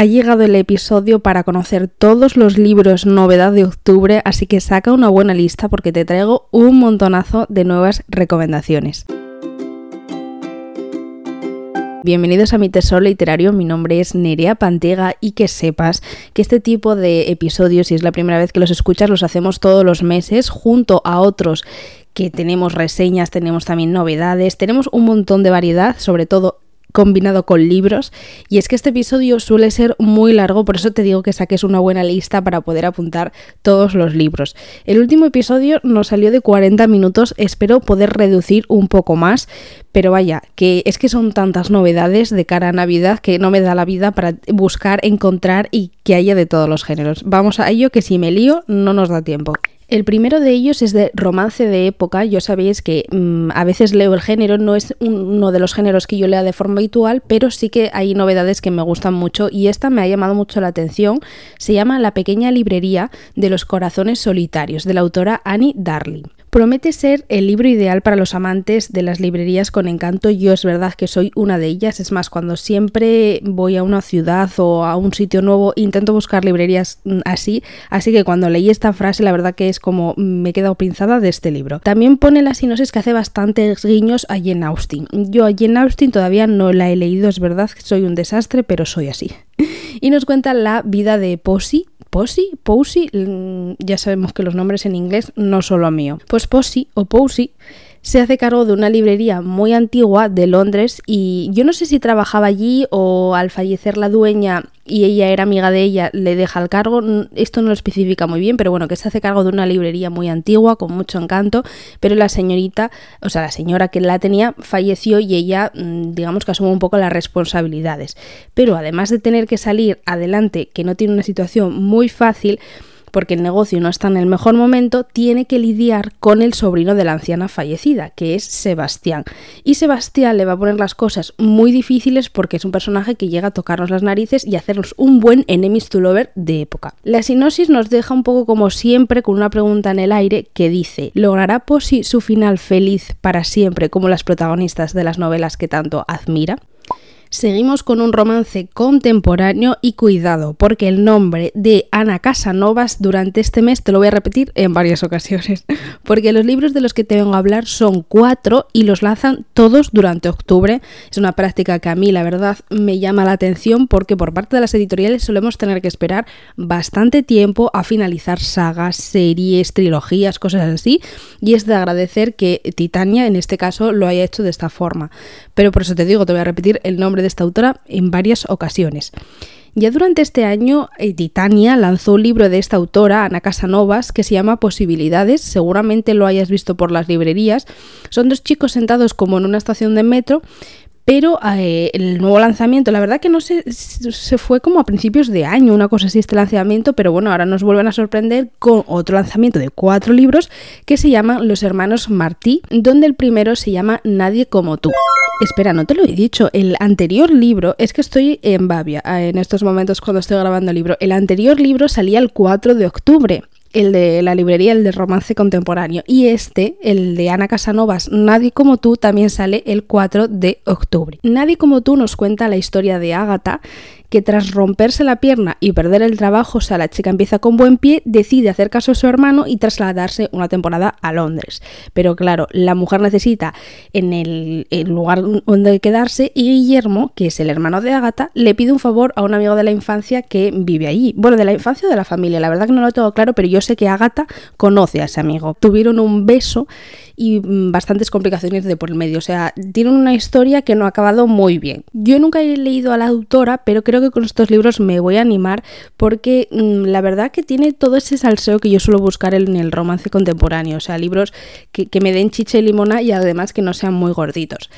Ha llegado el episodio para conocer todos los libros novedad de octubre, así que saca una buena lista porque te traigo un montonazo de nuevas recomendaciones. Bienvenidos a mi tesoro literario, mi nombre es Nerea Pantega y que sepas que este tipo de episodios, si es la primera vez que los escuchas, los hacemos todos los meses junto a otros que tenemos reseñas, tenemos también novedades, tenemos un montón de variedad, sobre todo combinado con libros. Y es que este episodio suele ser muy largo, por eso te digo que saques una buena lista para poder apuntar todos los libros. El último episodio nos salió de 40 minutos, espero poder reducir un poco más, pero vaya, que es que son tantas novedades de cara a Navidad que no me da la vida para buscar, encontrar y que haya de todos los géneros. Vamos a ello, que si me lío no nos da tiempo. El primero de ellos es de romance de época. Yo sabéis que mm, a veces leo el género, no es uno de los géneros que yo lea de forma habitual, pero sí que hay novedades que me gustan mucho y esta me ha llamado mucho la atención. Se llama La pequeña librería de los corazones solitarios, de la autora Annie Darling. Promete ser el libro ideal para los amantes de las librerías con encanto. Yo es verdad que soy una de ellas. Es más, cuando siempre voy a una ciudad o a un sitio nuevo, intento buscar librerías mm, así. Así que cuando leí esta frase, la verdad que es como me he quedado pinzada de este libro. También pone la sinosis que hace bastantes guiños a Jane Austen. Yo a Jane Austen todavía no la he leído, es verdad que soy un desastre, pero soy así. y nos cuenta la vida de Posy, Posy, Posy, mm, ya sabemos que los nombres en inglés no son lo mío. Pues Posy o Posy se hace cargo de una librería muy antigua de Londres y yo no sé si trabajaba allí o al fallecer la dueña y ella era amiga de ella, le deja el cargo. Esto no lo especifica muy bien, pero bueno, que se hace cargo de una librería muy antigua, con mucho encanto, pero la señorita, o sea, la señora que la tenía, falleció y ella, mm, digamos que asume un poco las responsabilidades. Pero además de tener que salir adelante, que no tiene una situación muy fácil, porque el negocio no está en el mejor momento, tiene que lidiar con el sobrino de la anciana fallecida, que es Sebastián. Y Sebastián le va a poner las cosas muy difíciles porque es un personaje que llega a tocarnos las narices y hacernos un buen enemies to lover de época. La sinosis nos deja un poco como siempre con una pregunta en el aire que dice, ¿logrará Posy su final feliz para siempre como las protagonistas de las novelas que tanto admira? Seguimos con un romance contemporáneo y cuidado, porque el nombre de Ana Casanovas durante este mes te lo voy a repetir en varias ocasiones, porque los libros de los que te vengo a hablar son cuatro y los lanzan todos durante octubre. Es una práctica que a mí la verdad me llama la atención porque por parte de las editoriales solemos tener que esperar bastante tiempo a finalizar sagas, series, trilogías, cosas así, y es de agradecer que Titania en este caso lo haya hecho de esta forma. Pero por eso te digo, te voy a repetir el nombre de esta autora en varias ocasiones. Ya durante este año, eh, Titania lanzó un libro de esta autora, Ana Casanovas, que se llama Posibilidades. Seguramente lo hayas visto por las librerías. Son dos chicos sentados como en una estación de metro, pero eh, el nuevo lanzamiento, la verdad que no sé, se fue como a principios de año, una cosa así este lanzamiento, pero bueno, ahora nos vuelven a sorprender con otro lanzamiento de cuatro libros que se llaman Los Hermanos Martí, donde el primero se llama Nadie como tú. Espera, no te lo he dicho. El anterior libro, es que estoy en Babia en estos momentos cuando estoy grabando el libro. El anterior libro salía el 4 de octubre el de la librería, el de romance contemporáneo. Y este, el de Ana Casanovas, Nadie como tú, también sale el 4 de octubre. Nadie como tú nos cuenta la historia de Ágata, que tras romperse la pierna y perder el trabajo, o sea, la chica empieza con buen pie, decide hacer caso a su hermano y trasladarse una temporada a Londres. Pero claro, la mujer necesita en el, lugar donde quedarse y Guillermo, que es el hermano de Ágata, le pide un favor a un amigo de la infancia que vive allí. Bueno, de la infancia o de la familia, la verdad que no lo tengo claro, pero yo sé que Ágata conoce a ese amigo. Tuvieron un beso y mm, bastantes complicaciones de por el medio. O sea, tienen una historia que no ha acabado muy bien. Yo nunca he leído a la autora, pero creo que con estos libros me voy a animar porque mm, la verdad que tiene todo ese salseo que yo suelo buscar en el romance contemporáneo. O sea, libros que, que me den chicha y limona y además que no sean muy gorditos.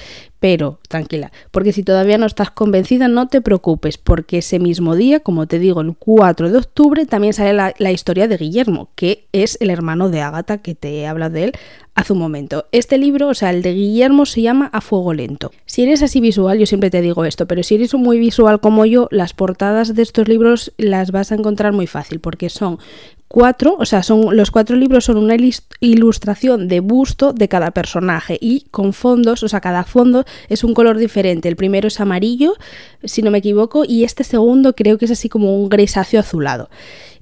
Pero tranquila, porque si todavía no estás convencida, no te preocupes, porque ese mismo día, como te digo, el 4 de octubre, también sale la, historia de Guillermo, que es el hermano de Ágata, que te habla de él hace un momento. Este libro, o sea, el de Guillermo, se llama A Fuego Lento. Si eres así visual, yo siempre te digo esto, pero si eres muy visual como yo, las portadas de estos libros las vas a encontrar muy fácil, porque son cuatro, o sea, son los cuatro libros son una ilustración de busto de cada personaje y con fondos, o sea, cada fondo es un color diferente. El primero es amarillo, si no me equivoco, y este segundo creo que es así como un grisáceo azulado.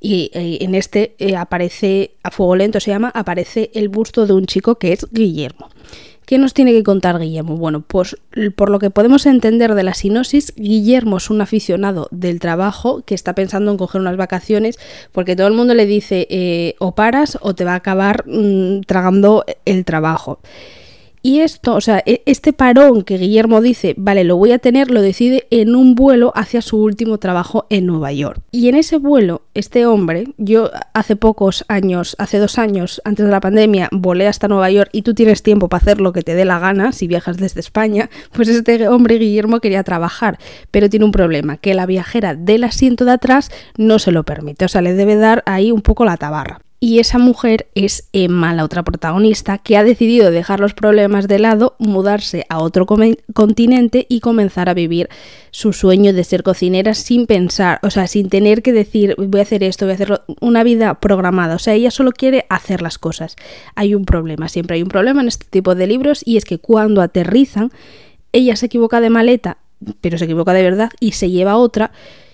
Y eh, en este eh, aparece, a fuego lento se llama, aparece el busto de un chico que es Guillermo. ¿Qué nos tiene que contar Guillermo? Bueno, pues por lo que podemos entender de la sinosis, Guillermo es un aficionado del trabajo que está pensando en coger unas vacaciones porque todo el mundo le dice eh, o paras o te va a acabar mm, tragando el trabajo. Y esto, o sea, e, este parón que Guillermo dice, vale, lo voy a tener, lo decide en un vuelo hacia su último trabajo en Nueva York. Y en ese vuelo, este hombre, yo hace pocos años, hace dos años, antes de la pandemia, volé hasta Nueva York y tú tienes tiempo para hacer lo que te dé la gana si viajas desde España, pues este hombre, Guillermo, quería trabajar, pero tiene un problema, que la viajera del asiento de atrás no se lo permite, o sea, le debe dar ahí un poco la tabarra. Y esa mujer es Emma, la otra protagonista, que ha decidido dejar los problemas de lado, mudarse a otro continente y comenzar a vivir su sueño de ser cocinera sin pensar, o sea, sin tener que decir voy a hacer esto, voy a hacerlo, una vida programada. O sea, ella solo quiere hacer las cosas. Hay un problema, siempre hay un problema en este tipo de libros y es que cuando aterrizan, ella se equivoca de maleta, pero se equivoca de verdad y se lleva otra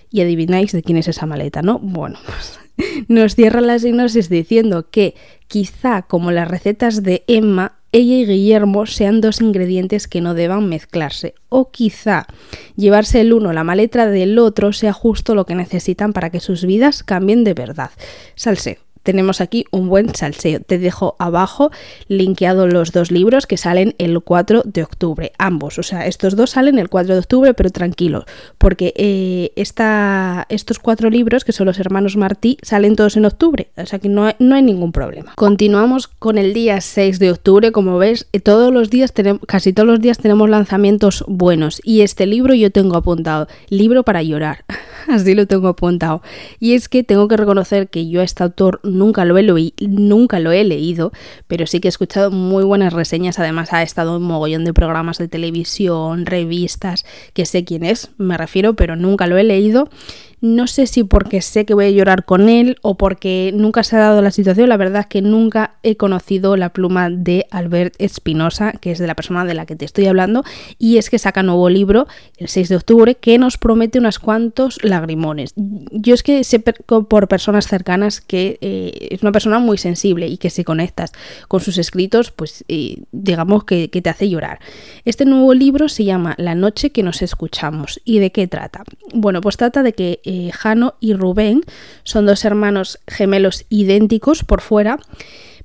y adivináis de quién es esa maleta, ¿no? Bueno, pues nos cierra la sinopsis diciendo que quizá como las recetas de Emma, ella y Guillermo sean dos ingredientes que no deban mezclarse, o quizá llevarse el uno la maleta del otro sea justo lo que necesitan para que sus vidas cambien de verdad. Salseo tenemos aquí un buen salseo. Te dejo abajo linkeado los dos libros que salen el 4 de octubre, ambos. O sea, estos dos salen el 4 de octubre, pero tranquilos, porque eh, estos cuatro libros, que son los hermanos Martí, salen todos en octubre. O sea que no no hay ningún problema. Continuamos con el día 6 de octubre. Como ves, eh, todos los días tenemos, casi todos los días tenemos lanzamientos buenos. Y este libro yo tengo apuntado, libro para llorar. Así lo tengo apuntado. Y es que tengo que reconocer que yo a este autor nunca lo, he nunca lo he leído, pero sí que he escuchado muy buenas reseñas. Además, ha estado en mogollón de programas de televisión, revistas, que sé quién es, me refiero, pero nunca lo he leído. No sé si porque sé que voy a llorar con él o porque nunca se ha dado la situación. La verdad es que nunca he conocido la pluma de Albert Espinosa, que es de la persona de la que te estoy hablando, y es que saca nuevo libro el 6 de octubre que nos promete unos cuantos lagrimones. Yo es que sé por personas cercanas que eh, es una persona muy sensible y que si conectas con sus escritos, pues eh, digamos que, te hace llorar. Este nuevo libro se llama La noche que nos escuchamos. ¿Y de qué trata? Bueno, pues trata de que eh, Jano y Rubén son dos hermanos gemelos idénticos por fuera.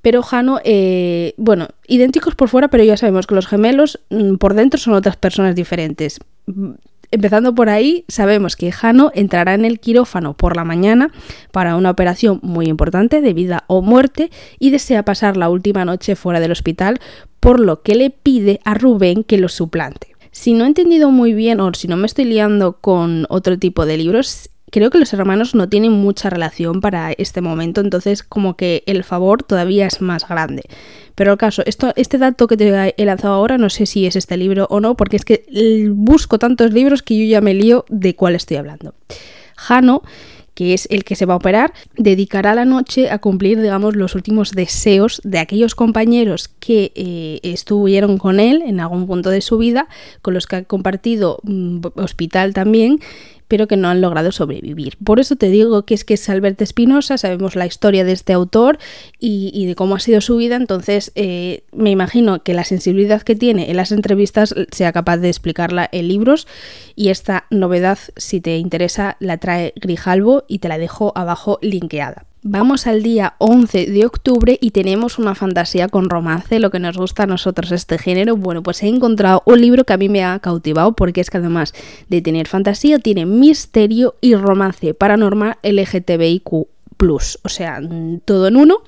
Pero Jano, eh, bueno, idénticos por fuera, pero ya sabemos que los gemelos mm, por dentro son otras personas diferentes. Empezando por ahí, sabemos que Jano entrará en el quirófano por la mañana para una operación muy importante de vida o muerte y desea pasar la última noche fuera del hospital, por lo que le pide a Rubén que lo suplante. Si no he entendido muy bien o si no me estoy liando con otro tipo de libros, creo que los hermanos no tienen mucha relación para este momento, entonces como que el favor todavía es más grande. Pero el caso, este dato que te he lanzado ahora, no sé si es este libro o no, porque es que busco tantos libros que yo ya me lío de cuál estoy hablando. Jano que es el que se va a operar, dedicará la noche a cumplir, digamos, los últimos deseos de aquellos compañeros que eh, estuvieron con él en algún punto de su vida, con los que ha compartido mm, hospital también, pero que no han logrado sobrevivir. Por eso te digo que es que es Alberto Espinosa, sabemos la historia de este autor y, de cómo ha sido su vida, entonces eh, me imagino que la sensibilidad que tiene en las entrevistas sea capaz de explicarla en libros y esta novedad, si te interesa, la trae Grijalvo y te la dejo abajo linkeada. Vamos al día 11 de octubre y tenemos una fantasía con romance, lo que nos gusta a nosotros este género. Bueno, pues he encontrado un libro que a mí me ha cautivado porque es que además de tener fantasía, tiene misterio y romance paranormal LGTBIQ. O sea, todo en uno.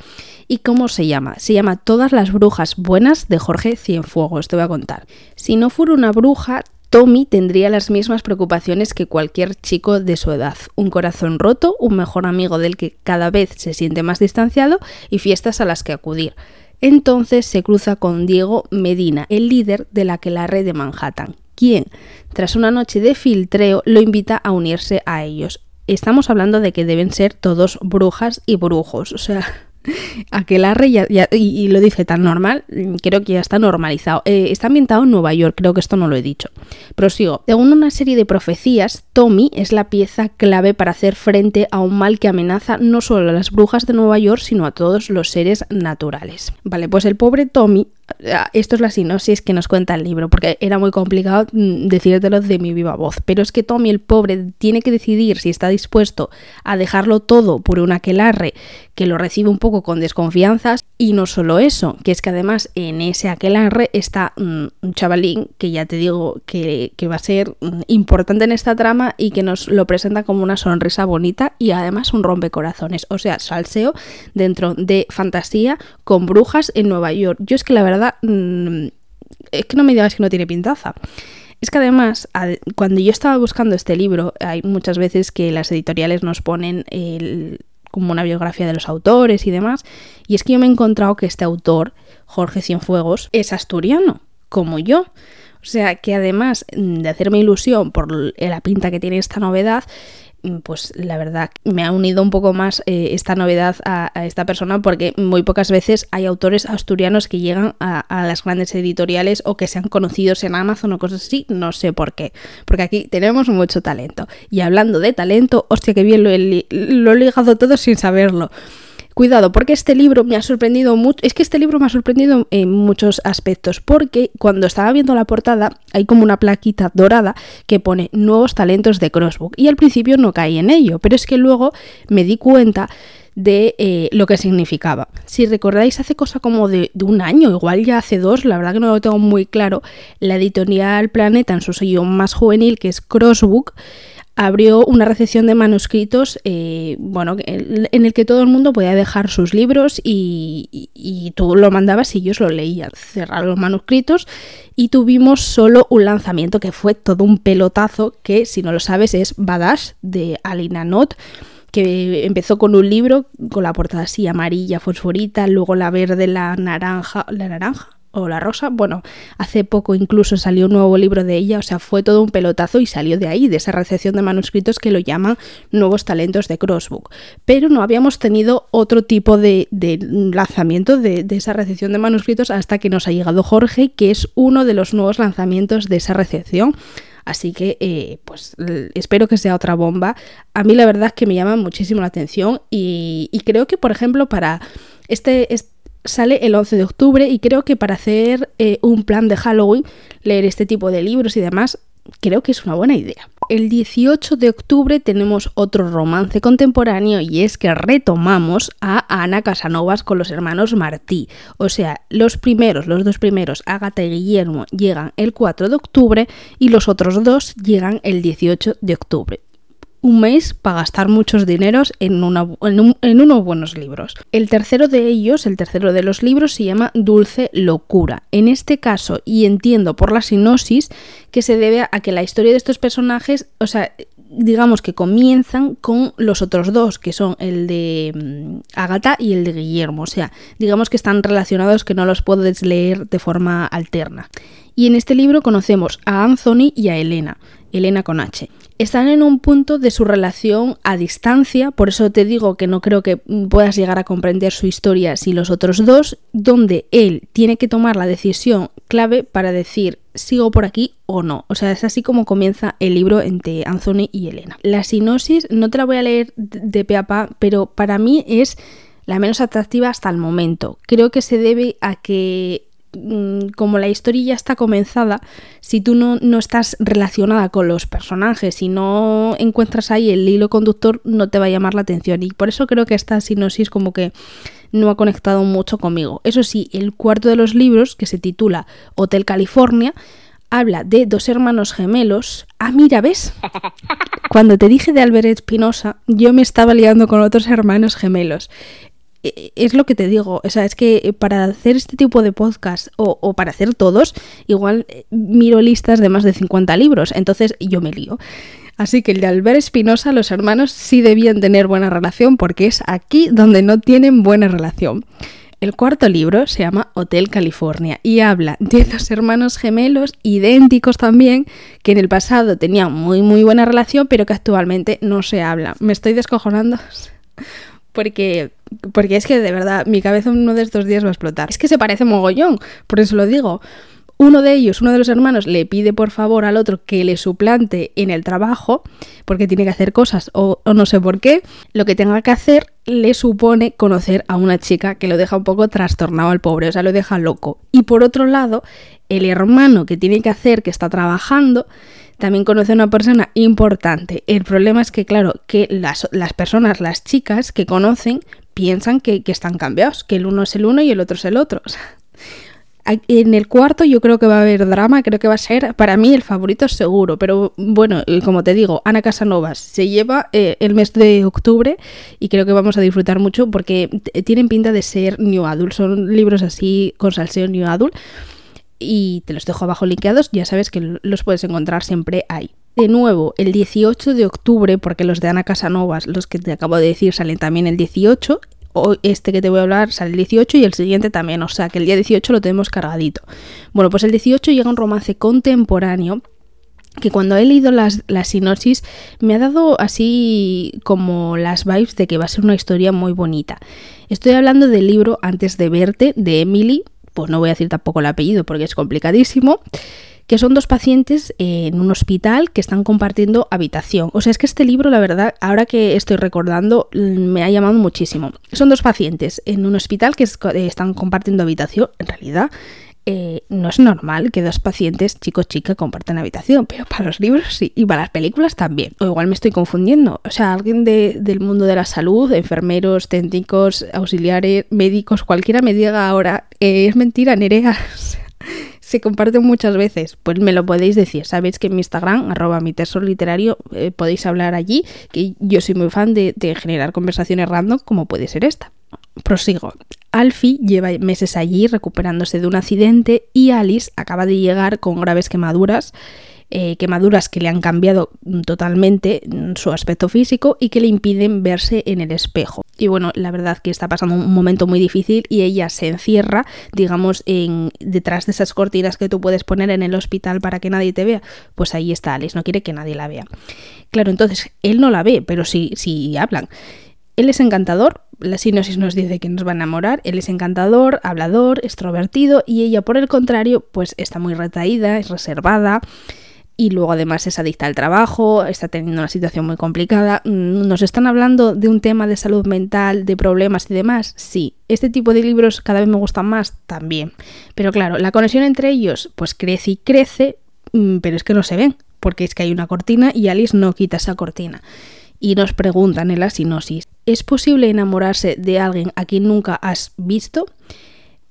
¿Y cómo se llama? Se llama Todas las brujas buenas de Jorge Cienfuegos. Te voy a contar. Si no fuera una bruja, Tommy tendría las mismas preocupaciones que cualquier chico de su edad. Un corazón roto, un mejor amigo del que cada vez se siente más distanciado y fiestas a las que acudir. Entonces se cruza con Diego Medina, el líder de la que la red de Manhattan, quien, tras una noche de filtreo, lo invita a unirse a ellos. estamos hablando de que deben ser todos brujas y brujos. O sea, Aquelarre ya, y, lo dice tan normal, creo que ya está normalizado. Eh, está ambientado en Nueva York, creo que esto no lo he dicho. Prosigo. Según una serie de profecías, Tommy es la pieza clave para hacer frente a un mal que amenaza no solo a las brujas de Nueva York, sino a todos los seres naturales. Vale, pues el pobre Tommy esto es la sinopsis que nos cuenta el libro, porque era muy complicado mm, decírtelo de mi viva voz. Pero es que Tommy, el pobre, tiene que decidir si está dispuesto a dejarlo todo por un aquelarre que lo recibe un poco con desconfianzas. Y no solo eso, que es que además en ese aquelarre está mm, un chavalín que ya te digo que, que va a ser mm, importante en esta trama y que nos lo presenta como una sonrisa bonita y además un rompecorazones. O sea, salseo dentro de fantasía con brujas en Nueva York. Yo es que la verdad Mm, es que no me digas que no tiene pintaza. Es que además, cuando yo estaba buscando este libro, hay muchas veces que las editoriales nos ponen como una biografía de los autores y demás, y es que yo me he encontrado que este autor, Jorge Cienfuegos, es asturiano, como yo. O sea que además de hacerme ilusión por la pinta que tiene esta novedad, pues la verdad me ha unido un poco más eh, esta novedad a, esta persona porque muy pocas veces hay autores asturianos que llegan a, las grandes editoriales o que sean conocidos en Amazon o cosas así, no sé por qué, porque aquí tenemos mucho talento. Y hablando de talento, hostia, que bien lo lo he ligado todo sin saberlo. Cuidado, porque este libro me ha sorprendido mucho. Es que este libro me ha sorprendido en muchos aspectos. Porque cuando estaba viendo la portada, hay como una plaquita dorada que pone nuevos talentos de Crossbook. Y al principio no caí en ello, pero es que luego me di cuenta de eh, lo que significaba. Si recordáis, hace cosa como de, un año, igual ya hace dos, la verdad que no lo tengo muy claro, la editorial Planeta en su sello más juvenil, que es Crossbook, abrió una recepción de manuscritos, eh, bueno, en el que todo el mundo podía dejar sus libros y, tú lo mandabas y ellos lo leían. Cerraron los manuscritos y tuvimos solo un lanzamiento que fue todo un pelotazo, que si no lo sabes es Badash de Alina Not que empezó con un libro con la portada así amarilla, fosforita, luego la verde, la naranja, la naranja, o La Rosa, bueno, hace poco incluso salió un nuevo libro de ella, o sea, fue todo un pelotazo y salió de ahí, de esa recepción de manuscritos que lo llaman Nuevos Talentos de Crossbook. Pero no habíamos tenido otro tipo de, lanzamiento de, esa recepción de manuscritos hasta que nos ha llegado Jorge, que es uno de los nuevos lanzamientos de esa recepción. Así que, eh, pues espero que sea otra bomba. A mí la verdad es que me llama muchísimo la atención y, creo que, por ejemplo, para este, este sale el 11 de octubre y creo que para hacer eh, un plan de Halloween, leer este tipo de libros y demás, creo que es una buena idea. El 18 de octubre tenemos otro romance contemporáneo y es que retomamos a Ana Casanovas con los hermanos Martí. O sea, los primeros, los dos primeros, Agatha y Guillermo, llegan el 4 de octubre y los otros dos llegan el 18 de octubre un mes para gastar muchos dineros en, unos buenos libros. El tercero de ellos, el tercero de los libros, se llama Dulce Locura. En este caso, y entiendo por la sinopsis, que se debe a que la historia de estos personajes, o sea, digamos que comienzan con los otros dos, que son el de mm, Agatha y el de Guillermo. O sea, digamos que están relacionados, que no los puedes leer de forma alterna. Y en este libro conocemos a Anthony y a Elena, Elena con H están en un punto de su relación a distancia, por eso te digo que no creo que puedas llegar a comprender su historia si los otros dos, donde él tiene que tomar la decisión clave para decir sigo por aquí o no. O sea, es así como comienza el libro entre Anthony y Elena. La sinosis no te la voy a leer de pe a pa, pero para mí es la menos atractiva hasta el momento. Creo que se debe a que como la historia ya está comenzada, si tú no, no, estás relacionada con los personajes y no encuentras ahí el hilo conductor, no te va a llamar la atención. Y por eso creo que esta sinopsis como que no ha conectado mucho conmigo. Eso sí, el cuarto de los libros, que se titula Hotel California, habla de dos hermanos gemelos. Ah, mira, ¿ves? Cuando te dije de Albert Espinosa, yo me estaba liando con otros hermanos gemelos. E, es lo que te digo, o sea, es que eh, para hacer este tipo de podcast o, para hacer todos, igual eh, miro listas de más de 50 libros, entonces yo me lío. Así que el de Albert Espinosa, los hermanos sí debían tener buena relación porque es aquí donde no tienen buena relación. El cuarto libro se llama Hotel California y habla de dos hermanos gemelos idénticos también que en el pasado tenían muy muy buena relación pero que actualmente no se hablan. Me estoy descojonando porque porque es que de verdad mi cabeza uno de estos días va a explotar. Es que se parece mogollón, por eso lo digo uno de ellos, uno de los hermanos, le pide por favor al otro que le suplante en el trabajo, porque tiene que hacer cosas o, no sé por qué, lo que tenga que hacer le supone conocer a una chica que lo deja un poco trastornado al pobre, o sea, lo deja loco. Y por otro lado, el hermano que tiene que hacer, que está trabajando, también conoce a una persona importante. El problema es que, claro, que las, personas, las chicas que conocen, piensan que, que, están cambiados, que el uno es el uno y el otro es el otro. En el cuarto yo creo que va a haber drama, creo que va a ser para mí el favorito seguro, pero bueno, como te digo, Ana Casanovas se lleva eh, el mes de octubre y creo que vamos a disfrutar mucho porque tienen pinta de ser New Adult, son libros así con salseo New Adult y te los dejo abajo linkeados, ya sabes que los puedes encontrar siempre ahí. De nuevo, el 18 de octubre, porque los de Ana Casanovas, los que te acabo de decir, salen también el 18, este que te voy a hablar sale el 18 y el siguiente también, o sea que el día 18 lo tenemos cargadito. Bueno, pues el 18 llega un romance contemporáneo que cuando he leído las, la sinopsis me ha dado así como las vibes de que va a ser una historia muy bonita. Estoy hablando del libro Antes de verte de Emily, pues no voy a decir tampoco el apellido porque es complicadísimo que son dos pacientes en un hospital que están compartiendo habitación. O sea, es que este libro, la verdad, ahora que estoy recordando, me ha llamado muchísimo. Son dos pacientes en un hospital que eh, están compartiendo habitación. En realidad, eh, no es normal que dos pacientes, chico-chica, compartan habitación, pero para los libros sí, y para las películas también. O igual me estoy confundiendo. O sea, alguien del mundo de la salud, enfermeros, técnicos, auxiliares, médicos, cualquiera me diga ahora, eh, es mentira, Nerea. se comparte muchas veces, pues me lo podéis decir. Sabéis que en mi Instagram, arroba mi tesoro literario, eh, podéis hablar allí, que yo soy muy fan de, de generar conversaciones random como puede ser esta. Prosigo. Alfie lleva meses allí recuperándose de un accidente y Alice acaba de llegar con graves quemaduras eh, quemaduras que le han cambiado totalmente su aspecto físico y que le impiden verse en el espejo. Y bueno, la verdad que está pasando un momento muy difícil y ella se encierra, digamos, en detrás de esas cortinas que tú puedes poner en el hospital para que nadie te vea. Pues ahí está Alice, no quiere que nadie la vea. Claro, entonces él no la ve, pero sí, sí hablan. Él es encantador, la sinopsis nos dice que nos va a enamorar, él es encantador, hablador, extrovertido y ella por el contrario pues está muy retraída, es reservada, y luego además es adicta al trabajo, está teniendo una situación muy complicada. Mm, ¿Nos están hablando de un tema de salud mental, de problemas y demás? Sí. ¿Este tipo de libros cada vez me gustan más? También. Pero claro, la conexión entre ellos pues crece y crece, mm, pero es que no se ven, porque es que hay una cortina y Alice no quita esa cortina. Y nos preguntan en la sinopsis, ¿es posible enamorarse de alguien a quien nunca has visto?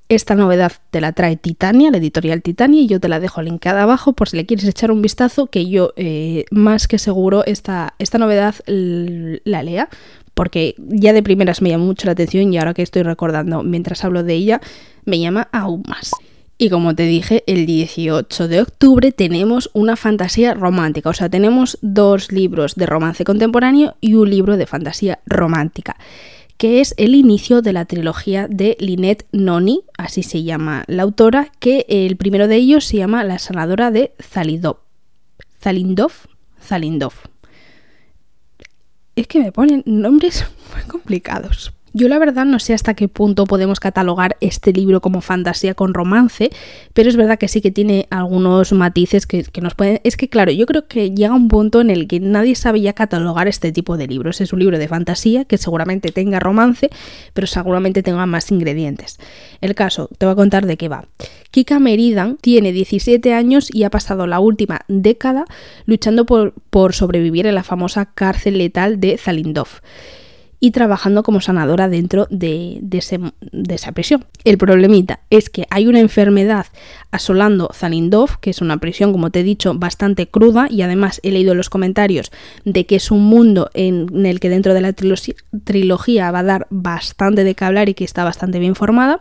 Esta novedad te la trae Titania, la editorial Titania, y yo te la dejo linkada abajo por si le quieres echar un vistazo, que yo eh, más que seguro esta, esta novedad la lea, porque ya de primeras me llama mucho la atención y ahora que estoy recordando mientras hablo de ella, me llama aún más. Y como te dije, el 18 de octubre tenemos una fantasía romántica, o sea, tenemos dos libros de romance contemporáneo y un libro de fantasía romántica que es el inicio de la trilogía de Lynette Noni, así se llama la autora, que el primero de ellos se llama La sanadora de Zalidov. Zalindov, Zalindov. Es que me ponen nombres muy complicados. Yo la verdad no sé hasta qué punto podemos catalogar este libro como fantasía con romance, pero es verdad que sí que tiene algunos matices que, nos pueden... Es que claro, yo creo que llega un punto en el que nadie sabe ya catalogar este tipo de libros. Es un libro de fantasía que seguramente tenga romance, pero seguramente tenga más ingredientes. El caso, te voy a contar de qué va. Kika Meridan tiene 17 años y ha pasado la última década luchando por, por sobrevivir en la famosa cárcel letal de Zalindov y trabajando como sanadora dentro de, esa prisión. El problemita es que hay una enfermedad asolando Zalindov, que es una prisión, como te he dicho, bastante cruda y además he leído los comentarios de que es un mundo en, el que dentro de la trilogía va a dar bastante de que hablar y que está bastante bien formada.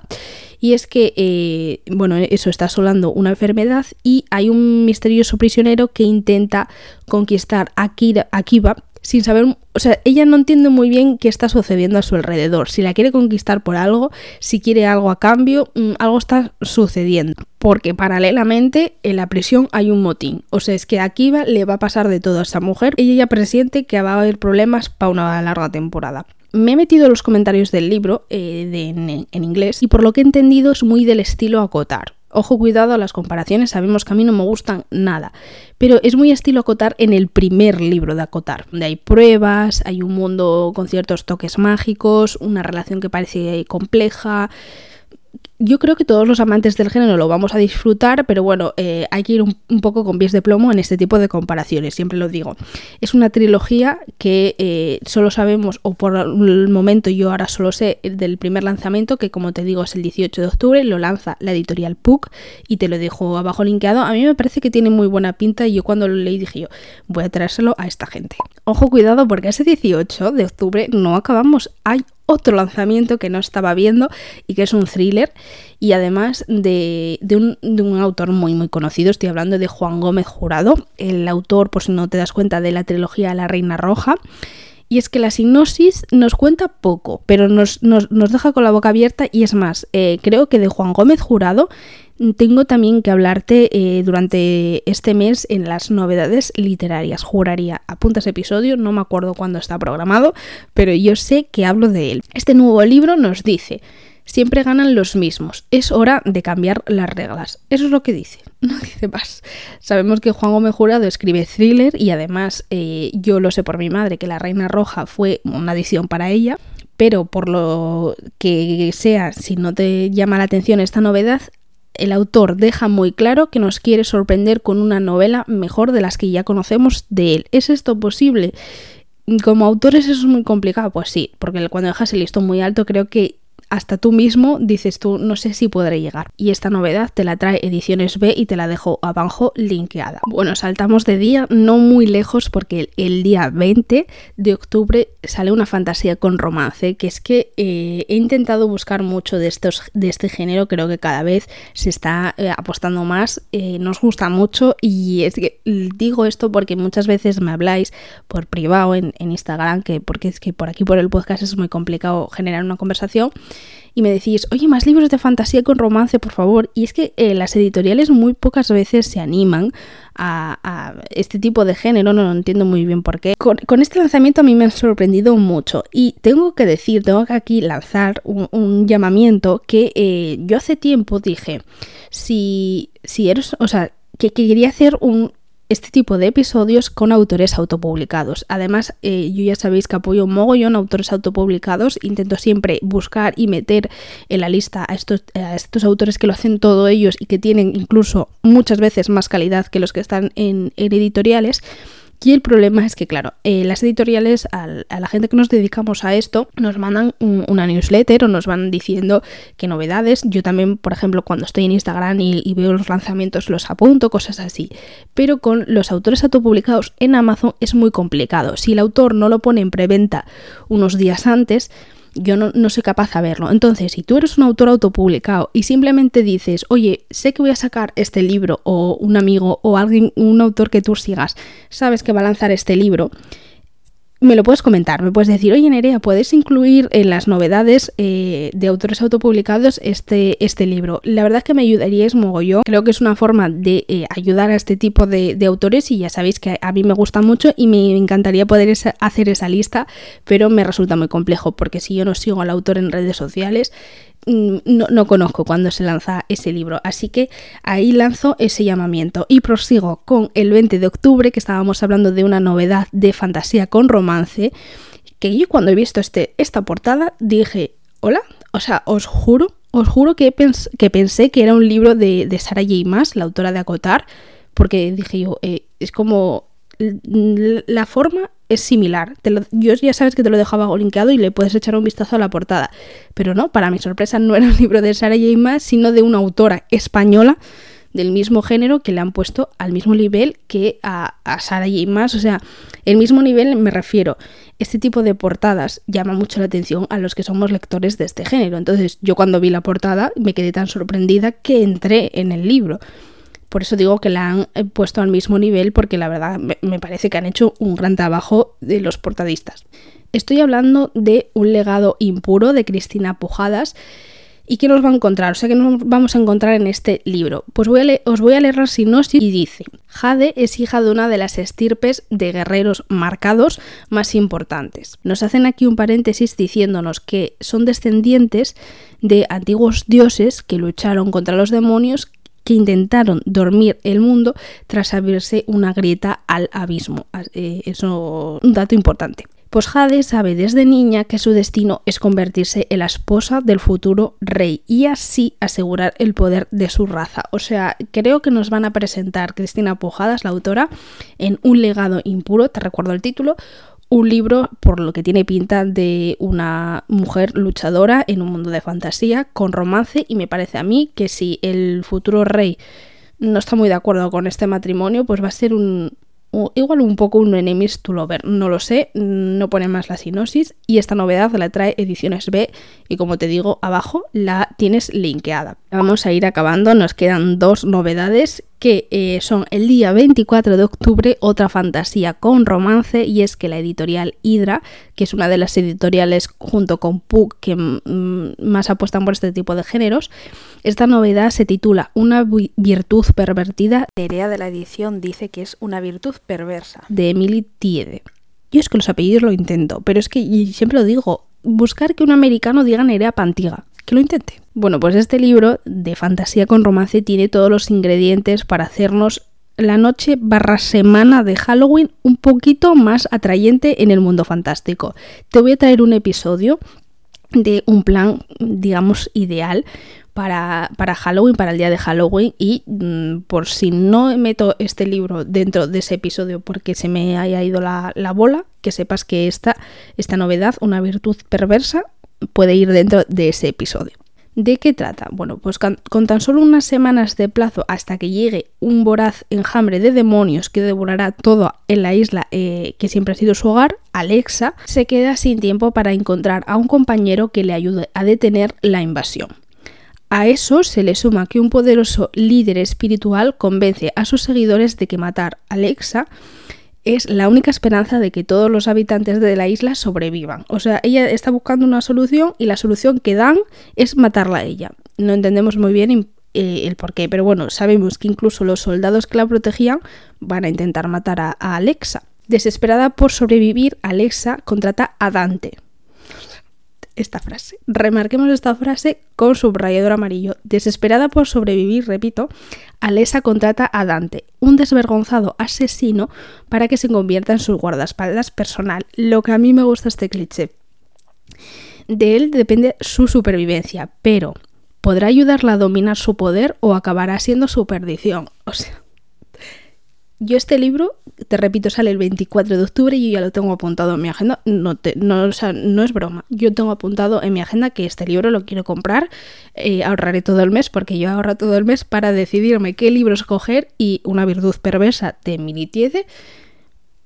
Y es que, eh, bueno, eso está asolando una enfermedad y hay un misterioso prisionero que intenta conquistar a Kiva sin saber, o sea, ella no entiende muy bien qué está sucediendo a su alrededor, si la quiere conquistar por algo, si quiere algo a cambio, mm, algo está sucediendo, porque paralelamente en la prisión hay un motín, o sea, es que a Kiva le va a pasar de todo a esa mujer, ella ya presiente que va a haber problemas para una larga temporada. Me he metido en los comentarios del libro eh, en, inglés y por lo que he entendido es muy del estilo acotar. Ojo, cuidado a las comparaciones, sabemos que a mí no me gustan nada, pero es muy estilo acotar en el primer libro de acotar, donde hay pruebas, hay un mundo con ciertos toques mágicos, una relación que parece compleja, yo creo que todos los amantes del género lo vamos a disfrutar, pero bueno, eh, hay que ir un, poco con pies de plomo en este tipo de comparaciones, siempre lo digo. Es una trilogía que eh, solo sabemos, o por el momento yo ahora solo sé del primer lanzamiento, que como te digo es el 18 de octubre, lo lanza la editorial Puck y te lo dejo abajo linkeado. A mí me parece que tiene muy buena pinta y yo cuando lo leí dije yo, voy a traérselo a esta gente. Ojo, cuidado, porque ese 18 de octubre no acabamos, hay otro lanzamiento que no estaba viendo y que es un thriller y además de, un, autor muy muy conocido, estoy hablando de Juan Gómez Jurado, el autor, por si no te das cuenta, de la trilogía La Reina Roja. Y es que la sinopsis nos cuenta poco, pero nos, deja con la boca abierta y es más, eh, creo que de Juan Gómez Jurado tengo también que hablarte eh, durante este mes en las novedades literarias. Juraría, apuntas episodio, no me acuerdo cuándo está programado, pero yo sé que hablo de él. Este nuevo libro nos dice, siempre ganan los mismos, es hora de cambiar las reglas. Eso es lo que dice, no dice más. Sabemos que Juan Gómez Jurado escribe thriller y además eh, yo lo sé por mi madre que La Reina Roja fue una edición para ella pero por lo que sea, si no te llama la atención esta novedad, el autor deja muy claro que nos quiere sorprender con una novela mejor de las que ya conocemos de él. ¿Es esto posible? Como autores eso es muy complicado, pues sí, porque cuando dejas el listón muy alto creo que hasta tú mismo dices tú, no sé si podré llegar. Y esta novedad te la trae Ediciones B y te la dejo abajo linkeada. Bueno, saltamos de día, no muy lejos, porque el, día 20 de octubre sale una fantasía con romance, que es que eh, he intentado buscar mucho de, estos, de este género, creo que cada vez se está eh, apostando más, eh, nos gusta mucho y es que digo esto porque muchas veces me habláis por privado en, en Instagram, que porque es que por aquí por el podcast es muy complicado generar una conversación y me decís, oye, más libros de fantasía con romance, por favor. Y es que eh, las editoriales muy pocas veces se animan a, este tipo de género, no lo entiendo muy bien por qué. Con, este lanzamiento a mí me han sorprendido mucho y tengo que decir, tengo que aquí lanzar un, llamamiento que eh, yo hace tiempo dije, si, si eres, o sea, que quería hacer un, este tipo de episodios con autores autopublicados. Además, eh, yo ya sabéis que apoyo un mogollón autores autopublicados, intento siempre buscar y meter en la lista a estos, a estos autores que lo hacen todo ellos y que tienen incluso muchas veces más calidad que los que están en, en editoriales. Y el problema es que, claro, eh, las editoriales, a la gente que nos dedicamos a esto, nos mandan una newsletter o nos van diciendo qué novedades. Yo también, por ejemplo, cuando estoy en Instagram y, veo los lanzamientos, los apunto, cosas así. Pero con los autores autopublicados en Amazon es muy complicado. Si el autor no lo pone en preventa unos días antes, yo no, soy capaz de verlo. Entonces, si tú eres un autor autopublicado y simplemente dices, oye, sé que voy a sacar este libro, o un amigo, o alguien, un autor que tú sigas, sabes que va a lanzar este libro, me lo puedes comentar, me puedes decir, oye Nerea, ¿puedes incluir en las novedades eh, de autores autopublicados este, este libro? La verdad es que me ayudaría es mogollón, creo que es una forma de eh, ayudar a este tipo de, autores y ya sabéis que a mí me gusta mucho y me encantaría poder hacer esa lista, pero me resulta muy complejo porque si yo no sigo al autor en redes sociales, Mm, no, conozco cuándo se lanza ese libro. Así que ahí lanzo ese llamamiento y prosigo con el 20 de octubre, que estábamos hablando de una novedad de fantasía con romance, que yo cuando he visto este, esta portada dije, hola, o sea, os juro, os juro que, pensé que era un libro de, de Sarah J. Maas, la autora de Acotar, porque dije yo, eh, es como la forma es similar. yo ya sabes que te lo dejaba linkeado y le puedes echar un vistazo a la portada. Pero no, para mi sorpresa no era un libro de Sarah J. Sino de una autora española del mismo género que le han puesto al mismo nivel que a, a Sarah J. O sea, el mismo nivel me refiero. Este tipo de portadas llama mucho la atención a los que somos lectores de este género. Entonces yo cuando vi la portada me quedé tan sorprendida que entré en el libro. Por eso digo que la han eh, puesto al mismo nivel porque la verdad me parece que han hecho un gran trabajo de los portadistas. Estoy hablando de Un legado impuro de Cristina Pujadas. ¿Y qué nos va a encontrar? O sea, ¿qué nos vamos a encontrar en este libro? Pues os voy a leer la sinopsis y dice: Jade es hija de una de las estirpes de guerreros marcados más importantes. Nos hacen aquí un paréntesis diciéndonos que son descendientes de antiguos dioses que lucharon contra los demonios que intentaron dormir el mundo tras abrirse una grieta al abismo. Eh, eso un dato importante. Pues Jade sabe desde niña que su destino es convertirse en la esposa del futuro rey y así asegurar el poder de su raza. O sea, creo que nos van a presentar Cristina Pujadas, la autora, en Un legado impuro, te recuerdo el título, un libro por lo que tiene pinta de una mujer luchadora en un mundo de fantasía con romance y me parece a mí que si el futuro rey no está muy de acuerdo con este matrimonio, pues va a ser un, igual un poco un enemies to lover, no lo sé, no pone más la sinosis y esta novedad la trae Ediciones B y como te digo abajo la tienes linkeada. Vamos a ir acabando, nos quedan dos novedades que eh, son el día 24 de octubre otra fantasía con romance y es que la editorial Hydra, que es una de las editoriales junto con Puck que mm, más apuestan por este tipo de géneros, esta novedad se titula Una virtud pervertida. Terea de la edición dice que es una virtud perversa de Emily Tiede. Yo es que los apellidos lo intento, pero es que siempre lo digo, buscar que un americano diga Nerea Pantiga que lo intente. Bueno, pues este libro de fantasía con romance tiene todos los ingredientes para hacernos la noche barra semana de Halloween un poquito más atrayente en el mundo fantástico. Te voy a traer un episodio de un plan, digamos, ideal para, para, Halloween, para el día de Halloween y mm, por si no meto este libro dentro de ese episodio porque se me haya ido la, la bola, que sepas que esta, esta novedad, una virtud perversa, puede ir dentro de ese episodio. ¿De qué trata? Bueno, pues con, tan solo unas semanas de plazo hasta que llegue un voraz enjambre de demonios que devorará todo en la isla eh, que siempre ha sido su hogar, Alexa se queda sin tiempo para encontrar a un compañero que le ayude a detener la invasión. A eso se le suma que un poderoso líder espiritual convence a sus seguidores de que matar a Alexa es la única esperanza de que todos los habitantes de la isla sobrevivan. O sea, ella está buscando una solución y la solución que dan es matarla a ella. No entendemos muy bien eh, el por qué, pero bueno, sabemos que incluso los soldados que la protegían van a intentar matar a Alexa. Desesperada por sobrevivir, Alexa contrata a Dante, esta frase. Remarquemos esta frase con subrayador amarillo. Desesperada por sobrevivir, repito, Alesa contrata a Dante, un desvergonzado asesino, para que se convierta en su guardaespaldas personal. Lo que a mí me gusta este cliché. De él depende su supervivencia, pero podrá ayudarla a dominar su poder o acabará siendo su perdición. O sea, yo este libro, te repito, sale el 24 de octubre y yo ya lo tengo apuntado en mi agenda. No, no, no es broma. Yo tengo apuntado en mi agenda que este libro lo quiero comprar. Eh, ahorraré todo el mes porque yo ahorro todo el mes para decidirme qué libro escoger y una virtud perversa de Minitiede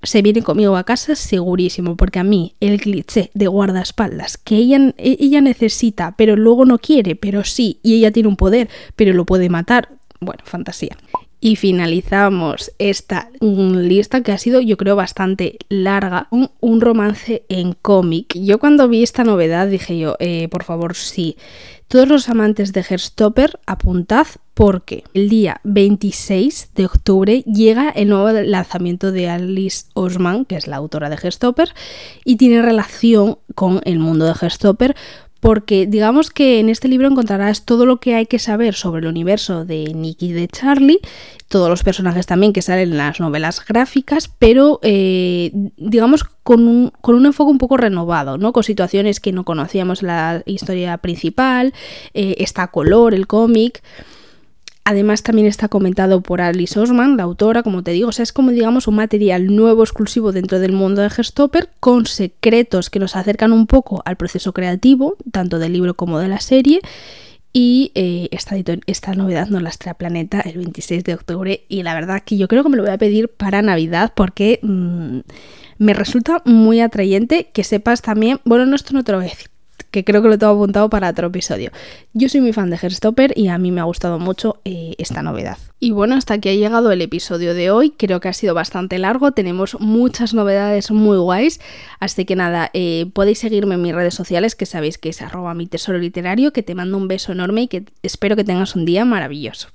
se viene conmigo a casa segurísimo, porque a mí el cliché de guardaespaldas que ella, ella necesita, pero luego no quiere, pero sí, y ella tiene un poder, pero lo puede matar, bueno, fantasía. Y finalizamos esta lista que ha sido yo creo bastante larga, un, un romance en cómic. Yo cuando vi esta novedad dije yo, eh, por favor sí, todos los amantes de Herstopper apuntad porque el día 26 de octubre llega el nuevo lanzamiento de Alice Osman, que es la autora de Herstopper, y tiene relación con el mundo de Herstopper porque digamos que en este libro encontrarás todo lo que hay que saber sobre el universo de Nicky de Charlie, todos los personajes también que salen en las novelas gráficas, pero eh, digamos con un, con un, enfoque un poco renovado, ¿no? con situaciones que no conocíamos en la historia principal, eh, está color el cómic. Además también está comentado por Alice Osman, la autora, como te digo, o sea, es como digamos un material nuevo exclusivo dentro del mundo de Gestopper con secretos que nos acercan un poco al proceso creativo, tanto del libro como de la serie. Y eh, esta, esta, novedad nos la trae Planeta el 26 de octubre y la verdad que yo creo que me lo voy a pedir para Navidad porque mm, me resulta muy atrayente que sepas también, bueno, no, esto no te lo que creo que lo tengo apuntado para otro episodio. Yo soy muy fan de Herstopper y a mí me ha gustado mucho eh, esta novedad. Y bueno, hasta aquí ha llegado el episodio de hoy. Creo que ha sido bastante largo, tenemos muchas novedades muy guays. Así que nada, eh, podéis seguirme en mis redes sociales, que sabéis que es arroba mi tesoro literario, que te mando un beso enorme y que espero que tengas un día maravilloso.